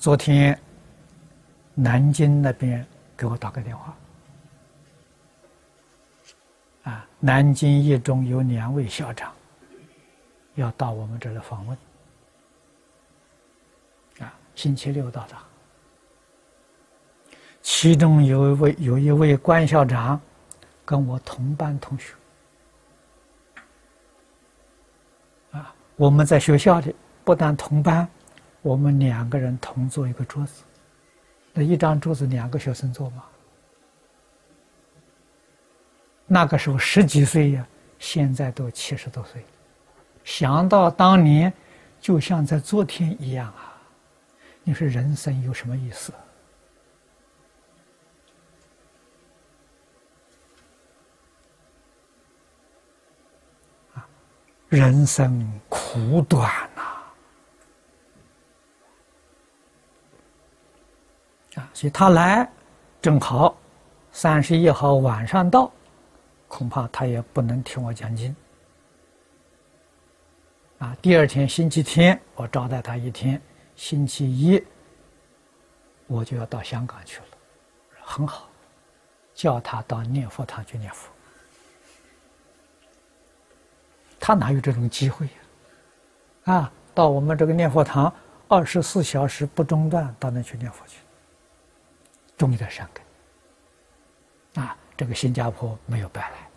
昨天南京那边给我打个电话，啊，南京一中有两位校长要到我们这来访问，啊，星期六到达。其中有一位有一位关校长跟我同班同学，啊，我们在学校里不但同班。我们两个人同坐一个桌子，那一张桌子两个学生坐嘛。那个时候十几岁呀，现在都七十多岁，想到当年，就像在昨天一样啊！你说人生有什么意思？啊，人生苦短。所以他来，正好三十一号晚上到，恐怕他也不能听我讲经。啊，第二天星期天我招待他一天，星期一我就要到香港去了，很好，叫他到念佛堂去念佛。他哪有这种机会呀？啊，到我们这个念佛堂，二十四小时不中断，到那去念佛去。种一点善根，啊，这个新加坡没有白来。